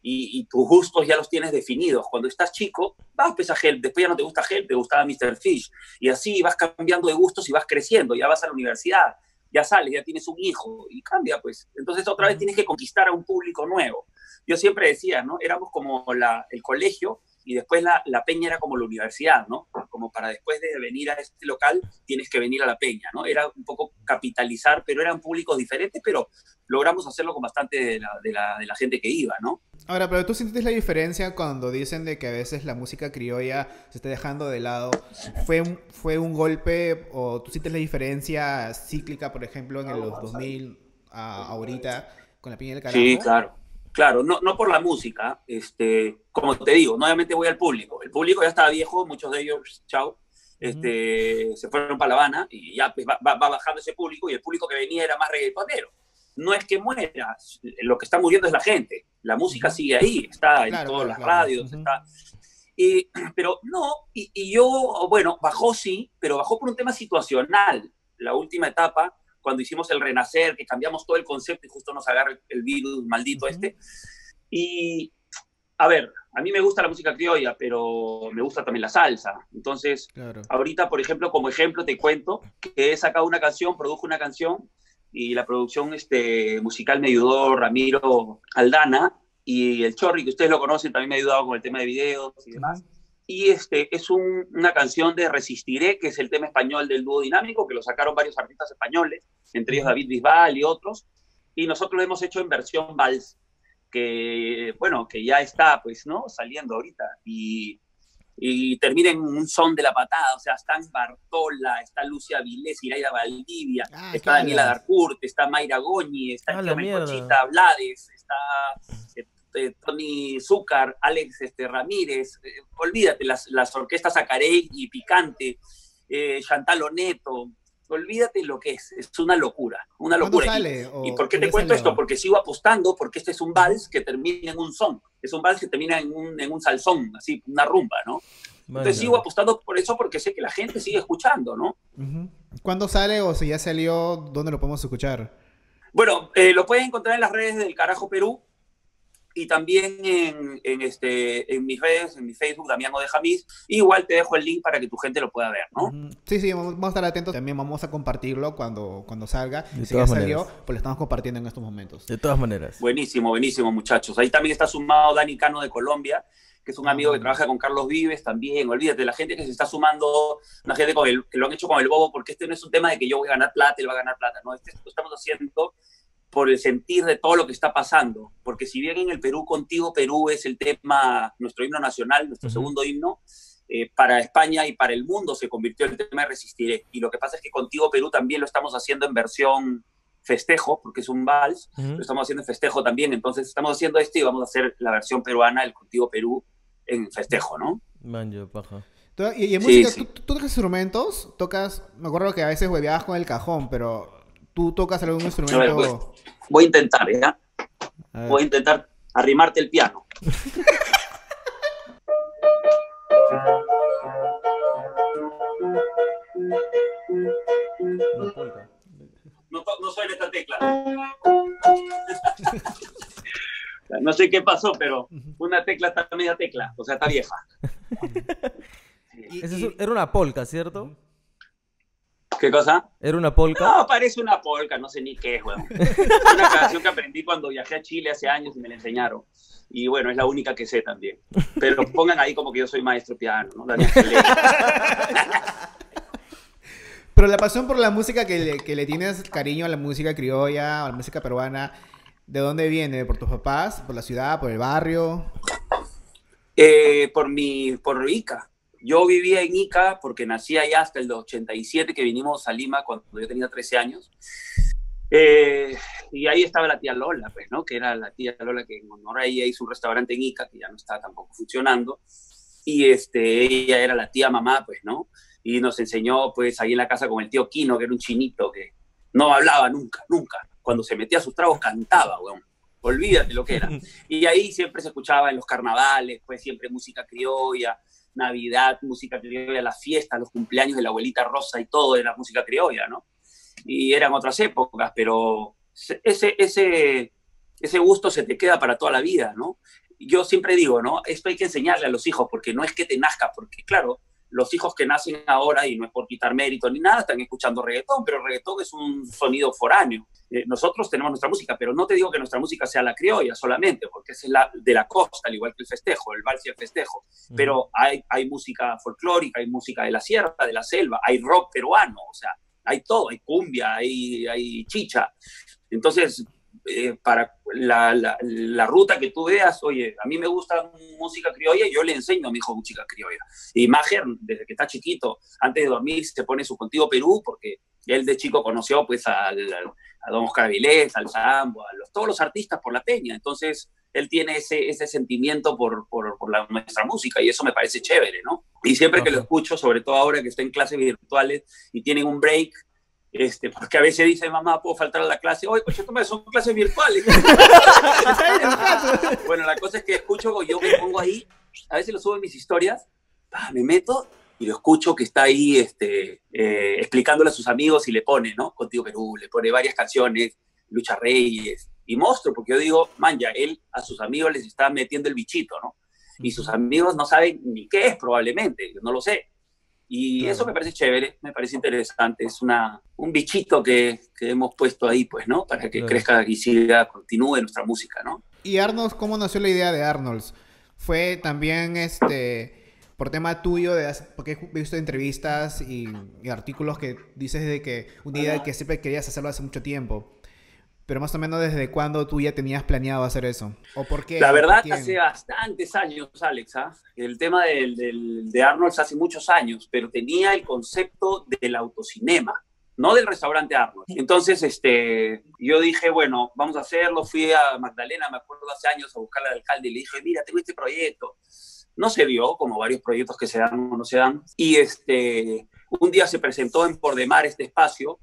y, y tus gustos ya los tienes definidos. Cuando estás chico, vas pues a gel, después ya no te gusta gel, te gustaba Mr. Fish y así vas cambiando de gustos y vas creciendo, ya vas a la universidad, ya sales, ya tienes un hijo y cambia pues. Entonces otra vez tienes que conquistar a un público nuevo. Yo siempre decía, ¿no? Éramos como la, el colegio y después la, la peña era como la universidad, ¿no? Como para después de venir a este local tienes que venir a la peña, ¿no? Era un poco capitalizar, pero eran públicos diferentes, pero logramos hacerlo con bastante de la, de la, de la gente que iba, ¿no? Ahora, pero tú sientes la diferencia cuando dicen de que a veces la música criolla se está dejando de lado. ¿Fue un, fue un golpe o tú sientes la diferencia cíclica, por ejemplo, en los 2000 a ahorita con la piña del carajo? Sí, claro. Claro, no, no por la música, este, como te digo, nuevamente voy al público. El público ya estaba viejo, muchos de ellos, chao, este, se fueron para La Habana y ya pues, va, bajando ese público y el público que venía era más reggaetonero. No es que muera, lo que está muriendo es la gente. La música sigue ahí, está en Claro, todas las claro. radios, está... Y, <clears throat> pero no, y, y yo, bueno, bajó sí, pero bajó por un tema situacional. La última etapa, cuando hicimos el renacer, que cambiamos todo el concepto y justo nos agarra el, virus maldito Ujú. este. Y, a ver, a mí me gusta la música criolla, pero me gusta también la salsa. Entonces, Claro. ahorita, por ejemplo, como ejemplo, te cuento que he sacado una canción, produjo una canción y la producción este, musical me ayudó Ramiro Aldana y el Chorri, que ustedes lo conocen, también me ha ayudado con el tema de videos y demás. Y este, es un- una canción de Resistiré, que es el tema español del dúo dinámico, que lo sacaron varios artistas españoles, entre ellos David Bisbal y otros. Y nosotros lo hemos hecho en versión vals, que, bueno, que ya está, pues, ¿no? Saliendo ahorita. Y, y termina en un son de la patada. O sea, están Bartola, está Lucia Vilés, Iraida Valdivia, Ah, ¿qué está Daniela hablas? Darcourt, está Mayra Goñi, está Ah. Melcochita Blades, está eh, eh, Tony Zúcar, Alex este, Ramírez, eh, olvídate, las, las orquestas Acarey y Picante, eh, Chantal Oneto, olvídate lo que es, es una locura, una ¿Cuándo locura. Y- sale? ¿O ¿Y por qué te cuento esto? Porque sigo apostando, porque este es un vals que termina en un son, es un vals que termina en un, en un salsón, así, una rumba, ¿no? Entonces sigo apostando por eso porque sé que la gente sigue escuchando, ¿no? ¿Cuándo sale o si ya salió, dónde lo podemos escuchar? Bueno, eh, lo pueden encontrar en las redes del Carajo Perú y también en, en, este, en mis redes, en mi Facebook, Damián de Jamis. Igual te dejo el link para que tu gente lo pueda ver, ¿no? Sí, sí, vamos, a estar atentos. También vamos a compartirlo cuando, cuando salga. De si ya todas salió, maneras. pues lo estamos compartiendo en estos momentos. De todas maneras. Buenísimo, buenísimo, muchachos. Ahí también está sumado Dani Cano de Colombia, que es un amigo que trabaja con Carlos Vives también. Olvídate, la gente que se está sumando, una gente con el, que lo han hecho con el bobo, porque este no es un tema de que yo voy a ganar plata, él va a ganar plata, ¿no? Este lo estamos haciendo por el sentir de todo lo que está pasando. Porque si bien en el Perú, Contigo Perú es el tema, nuestro himno nacional, nuestro Ujú. segundo himno, eh, para España y para el mundo se convirtió en el tema de Resistiré. Y lo que pasa es que Contigo Perú también lo estamos haciendo en versión festejo, porque es un vals, Ujú. lo estamos haciendo en festejo también. Entonces estamos haciendo esto y vamos a hacer la versión peruana, el Contigo Perú, en festejo, ¿no? Man, yo, paja. Y, y en Sí, música, sí. ¿tú, tú tocas instrumentos? Tocas, me acuerdo que a veces hueveabas con el cajón, pero ¿tú tocas algún instrumento? pues. Voy a intentar, ¿ya? A. Voy a intentar arrimarte el piano. No, no suena esta tecla. No sé qué pasó, pero una tecla está media tecla, o sea, está vieja. <laughs> Es era una polka, ¿cierto? ¿Qué cosa? Era una polka. No, parece una polka, no sé ni qué es, weón. Una canción que aprendí cuando viajé a Chile hace años y me la enseñaron. Y bueno, es la única que sé también. Pero pongan ahí como que yo soy maestro piano, ¿no? Daniel. Pero la pasión por la música que le, que le tienes cariño a la música criolla, a la música peruana, ¿de dónde viene? ¿Por tus papás? ¿Por la ciudad? ¿Por el barrio? Eh, por mi, por Ica. Yo vivía en Ica porque nací allá hasta el 87 que vinimos a Lima cuando yo tenía 13 años. Eh, y ahí estaba la tía Lola, pues, ¿no? Que era la tía Lola que en honor a ella hizo un restaurante en Ica que ya no está tampoco funcionando. Y este, ella era la tía mamá, pues, ¿no? Y nos enseñó, pues, ahí en la casa con el tío Quino, que era un chinito que no hablaba nunca, nunca. Cuando se metía a sus tragos cantaba, weón. Olvídate lo que era. <laughs> Y ahí siempre se escuchaba en los carnavales, pues siempre música criolla, Navidad, música criolla, las fiestas, los cumpleaños de la abuelita Rosa y todo era música criolla, ¿no? Y eran otras épocas, pero se- ese, ese, ese gusto se te queda para toda la vida, ¿no? Yo siempre digo, ¿no? Esto hay que enseñarle a los hijos, porque no es que te nazca, porque claro, los hijos que nacen ahora, y no es por quitar mérito ni nada, están escuchando reggaetón, pero reggaetón es un sonido foráneo. Eh, nosotros tenemos nuestra música, pero no te digo que nuestra música sea la criolla solamente, porque es la de la costa, al igual que el festejo, el vals y el festejo. Pero hay, hay música folclórica, hay música de la sierra, de la selva, hay rock peruano, o sea, hay todo, hay cumbia, hay, hay chicha. Entonces, eh, para la, la, la ruta que tú veas, oye, a mí me gusta música criolla, yo le enseño a mi hijo música criolla. Y Mager, desde que está chiquito, antes de dormir, se pone su Contigo Perú, porque él de chico conoció pues al, al- a Don Oscar Avilés, al Sambo, a los, todos los artistas por la peña. Entonces, él tiene ese, ese sentimiento por, por, por la, nuestra música y eso me parece chévere, ¿no? Y siempre que lo escucho, sobre todo ahora que está en clases virtuales y tienen un break, este, porque a veces dice, mamá, ¿puedo faltar a la clase? Oye, pues esto son clases virtuales. <laughs> <laughs> bueno, la cosa es que escucho, yo me pongo ahí, a veces lo subo en mis historias, me meto y lo escucho que está ahí este, eh, explicándole a sus amigos y le pone, ¿no? Contigo Perú, le pone varias canciones, Lucha Reyes, y monstruo, porque yo digo, man, ya él a sus amigos les está metiendo el bichito, ¿no? Y sus amigos no saben ni qué es probablemente, yo no lo sé. Y Claro. eso me parece chévere, me parece interesante, es una, un bichito que, que hemos puesto ahí, pues, ¿no? Para que Claro. crezca y siga, continúe nuestra música, ¿no? ¿Y Arnolds, cómo nació la idea de Arnolds? ¿Fue también este por tema tuyo? De, porque he visto entrevistas y, y artículos que dices de que una idea que siempre querías hacerlo hace mucho tiempo. Pero más o menos desde cuándo tú ya tenías planeado hacer eso. ¿O por qué? La ¿O por verdad, hace bastantes años, Alex, ¿ah? el tema del, del- de Arnold hace muchos años, pero tenía el concepto del autocinema, no del restaurante Arnold. Entonces, este, yo dije, bueno, vamos a hacerlo. Fui a Magdalena, me acuerdo hace años, a buscar al alcalde y le dije, mira, tengo este proyecto. No se dio, como varios proyectos que se dan o no se dan. Y este, un día se presentó en Por Demar este espacio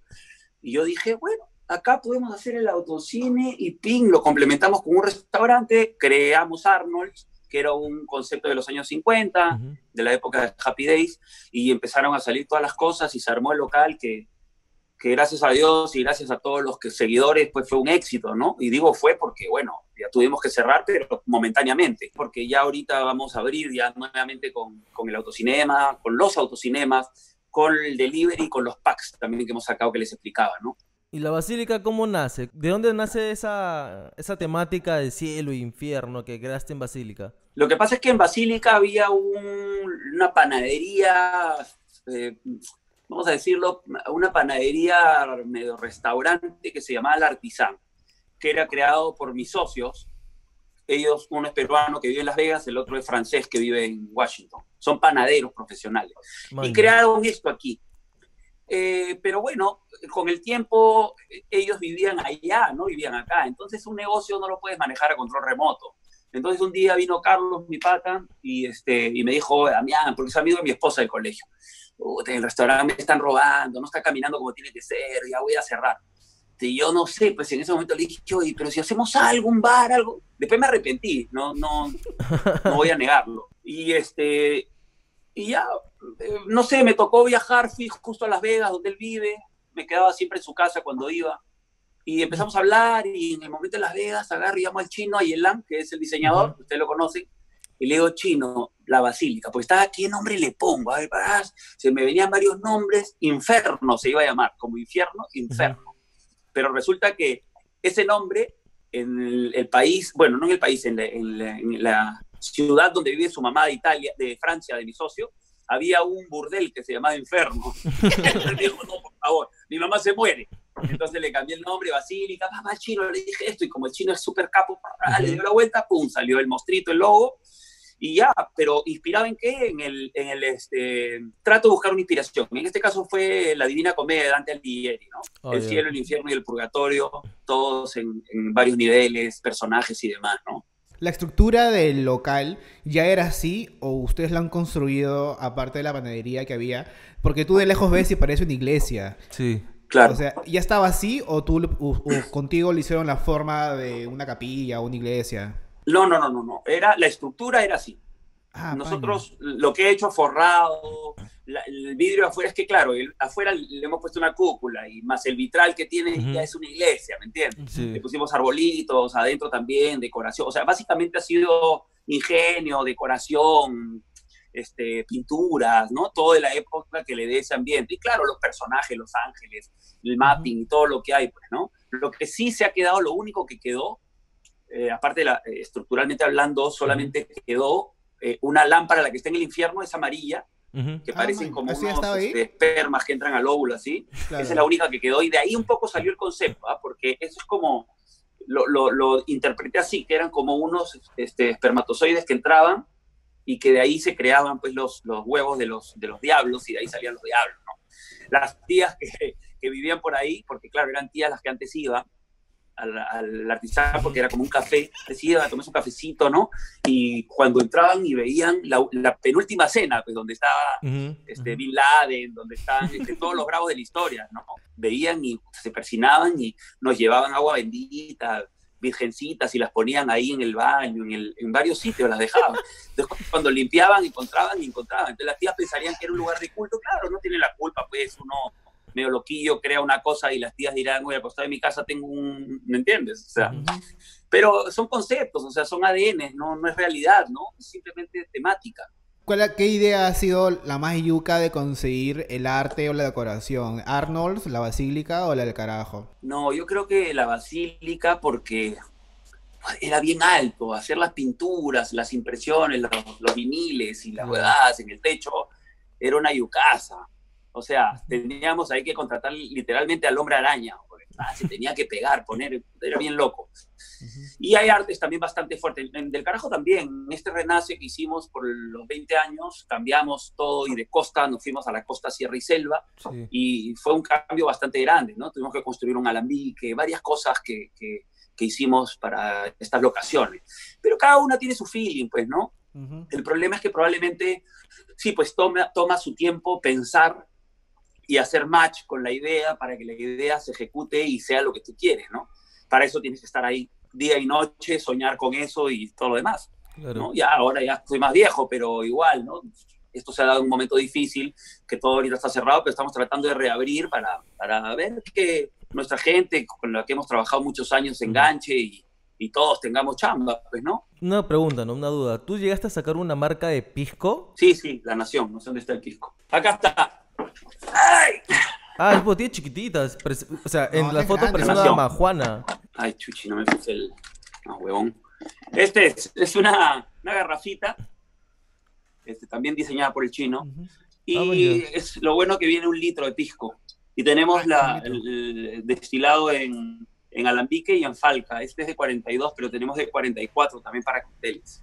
y yo dije, bueno, acá podemos hacer el autocine y ping, lo complementamos con un restaurante, creamos Arnold, que era un concepto de los años 50, Ujú. de la época de Happy Days, y empezaron a salir todas las cosas y se armó el local que, que gracias a Dios y gracias a todos los que, seguidores, pues fue un éxito, ¿no? Y digo fue porque, bueno, ya tuvimos que cerrar, pero momentáneamente, porque ya ahorita vamos a abrir ya nuevamente con, con el autocinema, con los autocinemas, con el delivery, con los packs también que hemos sacado que les explicaba, ¿no? ¿Y la basílica cómo nace? ¿De dónde nace esa, esa temática de cielo e infierno que creaste en Basílica? Lo que pasa es que en Basílica había un- una panadería, eh, vamos a decirlo, una panadería medio restaurante que se llamaba El Artisán, que era creado por mis socios. Ellos, uno es peruano que vive en Las Vegas, el otro es francés que vive en Washington. Son panaderos profesionales. Y Maña. crearon esto aquí. Eh, pero bueno, con el tiempo eh, ellos vivían allá, no vivían acá. Entonces un negocio no lo puedes manejar a control remoto. Entonces un día vino Carlos, mi pata, y, este, y me dijo, Damián, porque es amigo de mi esposa del colegio, el restaurante me están robando, no está caminando como tiene que ser, ya voy a cerrar. Y yo no sé, pues en ese momento le dije, oye, pero si hacemos algo, un bar, algo. Después me arrepentí, no, no, no voy a negarlo. Y este, y ya, no sé, me tocó viajar, fui justo a Las Vegas, donde él vive, me quedaba siempre en su casa cuando iba. Y empezamos a hablar y en el momento de Las Vegas agarro y llamo al chino, a Yelan, que es el diseñador, usted lo conoce, y le digo, chino, la basílica, pues estaba, ¿qué nombre le pongo? A ver, para, se me venían varios nombres, Inferno se iba a llamar, como infierno, Inferno. Pero resulta que ese nombre en el, país, bueno, no en el país, en la, ciudad donde vive su mamá de Italia, de Francia, de mi socio, había un burdel que se llamaba Inferno. Él <laughs> dijo, no, por favor, mi mamá se muere. Entonces le cambié el nombre, Basílica, mamá chino, le dije esto, y como el chino es súper capo, le dio la vuelta, pum, salió el mostrito, el logo, y ya, pero ¿inspirado en qué? En el, en el este, trato de buscar una inspiración. En este caso fue la Divina Comedia de Dante Alighieri, ¿no? Oh, el cielo, el infierno y el purgatorio, todos en, en, varios niveles, personajes y demás, ¿no? ¿La estructura del local ya era así o ustedes la han construido aparte de la panadería que había? Porque tú de lejos ves y parece una iglesia. Sí. Claro. O sea, ¿ya estaba así o tú o contigo le hicieron la forma de una capilla o una iglesia? No, no, no, no, no. Era, la estructura era así. Ah, Nosotros lo que he hecho forrado, el vidrio afuera es que, claro, afuera le hemos puesto una cúpula y más el vitral que tiene ya es una iglesia, ¿me entiendes? Le pusimos arbolitos, adentro también, decoración. O sea, básicamente ha sido ingenio, decoración, este, pinturas, ¿no? Todo de la época que le dé ese ambiente. Y claro, los personajes, los ángeles, el mapping y todo lo que hay, pues, ¿no? Lo que sí se ha quedado, lo único que quedó eh, aparte la, eh, estructuralmente hablando, solamente quedó eh, una lámpara, la que está en el infierno, es amarilla, que ah, parecen como unos este, espermas que entran al óvulo, así. Esa es la única que quedó, y de ahí un poco salió el concepto, ¿ah? porque eso es como, lo, lo, lo, interpreté así, que eran como unos este, espermatozoides que entraban y que de ahí se creaban pues los, los huevos de los, de los diablos y de ahí salían los diablos, ¿no? Las tías que, que vivían por ahí, porque claro, eran tías las que antes iban, al, artesano porque era como un café, decía, tomé un cafecito, ¿no? Y cuando entraban y veían la, penúltima cena, pues donde estaba este, Bin Laden, donde estaban este, todos los bravos de la historia, ¿no? Veían y se persinaban y nos llevaban agua bendita, virgencitas y las ponían ahí en el baño, en, el, en varios sitios las dejaban. Entonces cuando limpiaban, encontraban y encontraban. Entonces las tías pensarían que era un lugar de culto. Claro, no tiene la culpa, pues uno medio loquillo crea una cosa y las tías dirán, oye, al costado de mi casa tengo un, ¿me entiendes? O sea, pero son conceptos, o sea, son ADN, no, no es realidad, ¿no? Es simplemente temática. ¿Cuál, ¿Qué idea ha sido la más yuca de conseguir el arte o la decoración? ¿Arnold's, la basílica o la del carajo? No, yo creo que la basílica porque era bien alto, hacer las pinturas, las impresiones, los, viniles y las ruedas en el techo, era una yucasa. O sea, teníamos ahí que contratar literalmente al hombre araña, ah, se tenía que pegar, poner, era bien loco. Y hay artes también bastante fuertes. En Del Carajo también, en este renace que hicimos por los 20 años, cambiamos todo y de costa nos fuimos a la costa Sierra y Selva y fue un cambio bastante grande, ¿no? Tuvimos que construir un alambique, varias cosas que, que, hicimos para estas locaciones. Pero cada una tiene su feeling, pues, ¿no? El problema es que probablemente, sí, pues toma, toma su tiempo pensar y hacer match con la idea para que la idea se ejecute y sea lo que tú quieres, ¿no? Para eso tienes que estar ahí día y noche, soñar con eso y todo lo demás. ¿no? Ya ahora ya estoy más viejo, pero igual, ¿no? Esto se ha dado un momento difícil, que todo ahorita está cerrado, pero estamos tratando de reabrir para, para ver que nuestra gente con la que hemos trabajado muchos años enganche y, y todos tengamos chamba, pues, ¿no? Una pregunta, no una duda. ¿Tú llegaste a sacar una marca de pisco? Sí, sí, La Nación, no sé dónde está el pisco. Acá está. ¡Ay! Ah, es botella chiquititas. O sea, en la foto parece una majuana. Ay, chuchi, no me puse el. No, huevón. Este es, es una, una, garrafita. Este, también diseñada por el chino. Y ah, es lo bueno que viene un litro de pisco. Y tenemos la, el, destilado en, en, alambique y en falca. Este es de 42, pero tenemos de 44 también para cócteles.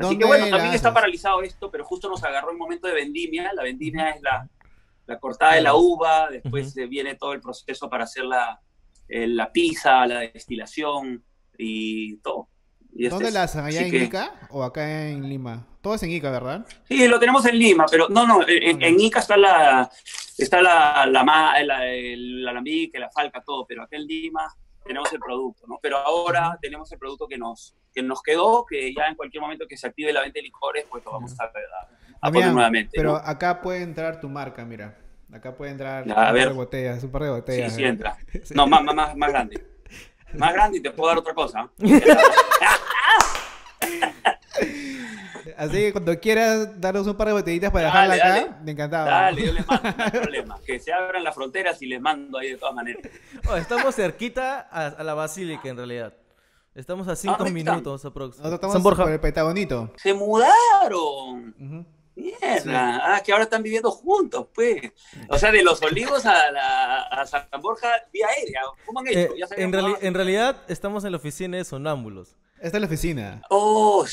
Así que bueno, también está paralizado esto, pero justo nos agarró el momento de vendimia. La vendimia es la, la cortada de la uva, después viene todo el proceso para hacer la, eh, la pizza, la destilación y todo. Y ¿Dónde es- la hacen? ¿Allá en que- Ica o acá en Lima? Todo es en Ica, ¿verdad? Sí, lo tenemos en Lima, pero no, no, en, en Ica está la, está la, la, ma- la- el alambique, la falca, todo, pero acá en Lima tenemos el producto, ¿no? Pero ahora tenemos el producto que nos, que nos quedó, que ya en cualquier momento que se active la venta de licores, pues lo vamos a, a- a poner nuevamente, Pero ¿no? acá puede entrar tu marca, mira. Acá puede entrar Ya, un a par ver. de botellas, un par de Sí, botellas. sí ¿eh? entra. <laughs> Sí. No, más, más- más, más grande. <laughs> Más grande y te puedo dar otra cosa. <laughs> Así que cuando quieras darnos un par de botellitas para Dale, dejarla acá, dale. me encantaba. Dale, yo les mando, no hay problema. Que se abran las fronteras y les mando ahí de todas maneras. Oh, estamos cerquita a, a la Basílica, en realidad. Estamos a cinco minutos aproximadamente. Nosotros estamos San Borja. por el Petagonito. Se mudaron. Ujú. Mierda. Ah, que ahora están viviendo juntos, pues. O sea, de los olivos a, la, a San Borja, vía aérea. ¿Cómo han hecho? Eh, Ya en, reali- en realidad, estamos en la oficina de Sonámbulos. Esta es la oficina. Oh,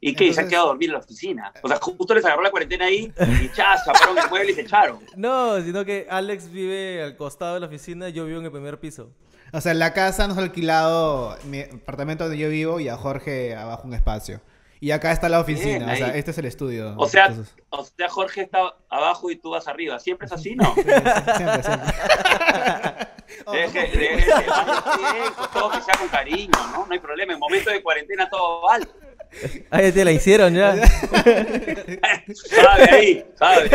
¿y qué? ¿Se han quedado a dormir en la oficina? O sea, justo les agarró la cuarentena ahí y chas, chaparon el mueble y se echaron. No, sino que Alex vive al costado de la oficina y yo vivo en el primer piso. O sea, la casa nos ha alquilado mi apartamento donde yo vivo y a Jorge abajo un espacio. Y acá está la oficina, Bien, o sea, ahí. este es el estudio. O sea, Entonces, o sea, Jorge está abajo y tú vas arriba. ¿Siempre es así, no? sí, siempre, siempre. Oh, <laughs> Deje, deje, deje, todo que sea con cariño, ¿no? No hay problema. En momento de cuarentena todo vale. Ah, ya te la hicieron ya. <laughs> Sabe ahí, sabe.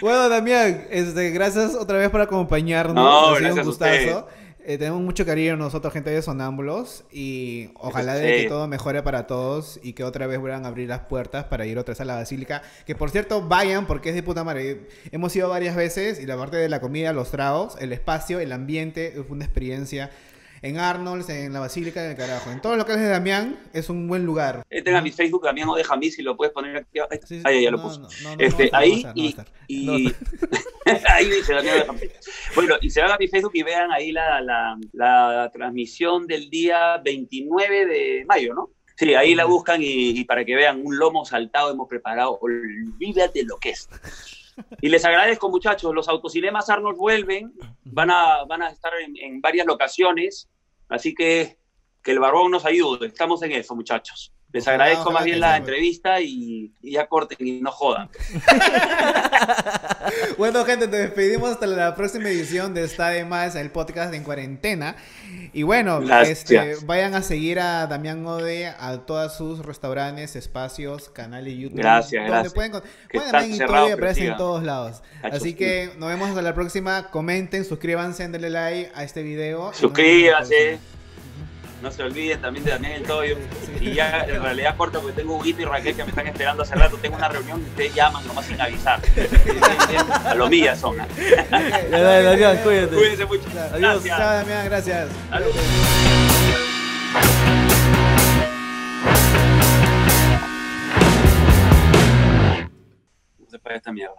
Bueno, Damián, este, gracias otra vez por acompañarnos. No, ha sido un a gustazo. Eh, tenemos mucho cariño nosotros, gente de Sonámbulos, y ojalá de que todo mejore para todos y que otra vez vuelvan a abrir las puertas para ir otra vez a la Basílica. Que por cierto, vayan porque es de puta madre. Hemos ido varias veces y la parte de la comida, los tragos, el espacio, el ambiente, fue una experiencia. En Arnold's, en la Basílica, en el carajo. En todos los locales de Damián es un buen lugar. Este es mi Facebook, Damián Odeja a mí, si lo puedes poner aquí. Ahí, Sí, sí, ahí, ya lo no, puse. no, no, este, ahí estar, y, ahí dice Damián Odeja. Bueno, y se van a mi Facebook y vean ahí la, la, la transmisión del día 29 de mayo, ¿no? Sí, ahí la buscan y, y para que vean un lomo saltado hemos preparado. Olvídate lo que es. Y les agradezco, muchachos. Los autocinemas Arnold vuelven. Van a, van a estar en, en varias locaciones. Así que que el barbón nos ayude. Estamos en eso, muchachos. Les agradezco ojalá más bien la entrevista y, y ya corten y no jodan. <laughs> Bueno, gente, nos despedimos hasta la próxima edición de Está de Más, el podcast en cuarentena. Y bueno, este, vayan a seguir a Damián Ode a todos sus restaurantes, espacios, canales de YouTube. Gracias, donde gracias. Pueden, Damián y cerrado, y aparece en todos lados. Cachos. Así que nos vemos hasta la próxima. Comenten, suscríbanse, denle like a este video. y Suscríbanse. No se olviden también de Damián el Toyo. Y ya en realidad corto porque tengo Huguito y Raquel que me están esperando hace rato. Tengo una reunión y ustedes llaman nomás sin avisar. <laughs> A lo mías son. <laughs> dale, Damián, cuídate. Cuídense mucho. Adiós. Gracias. Chao, Damián, gracias. No se paga esta mierda.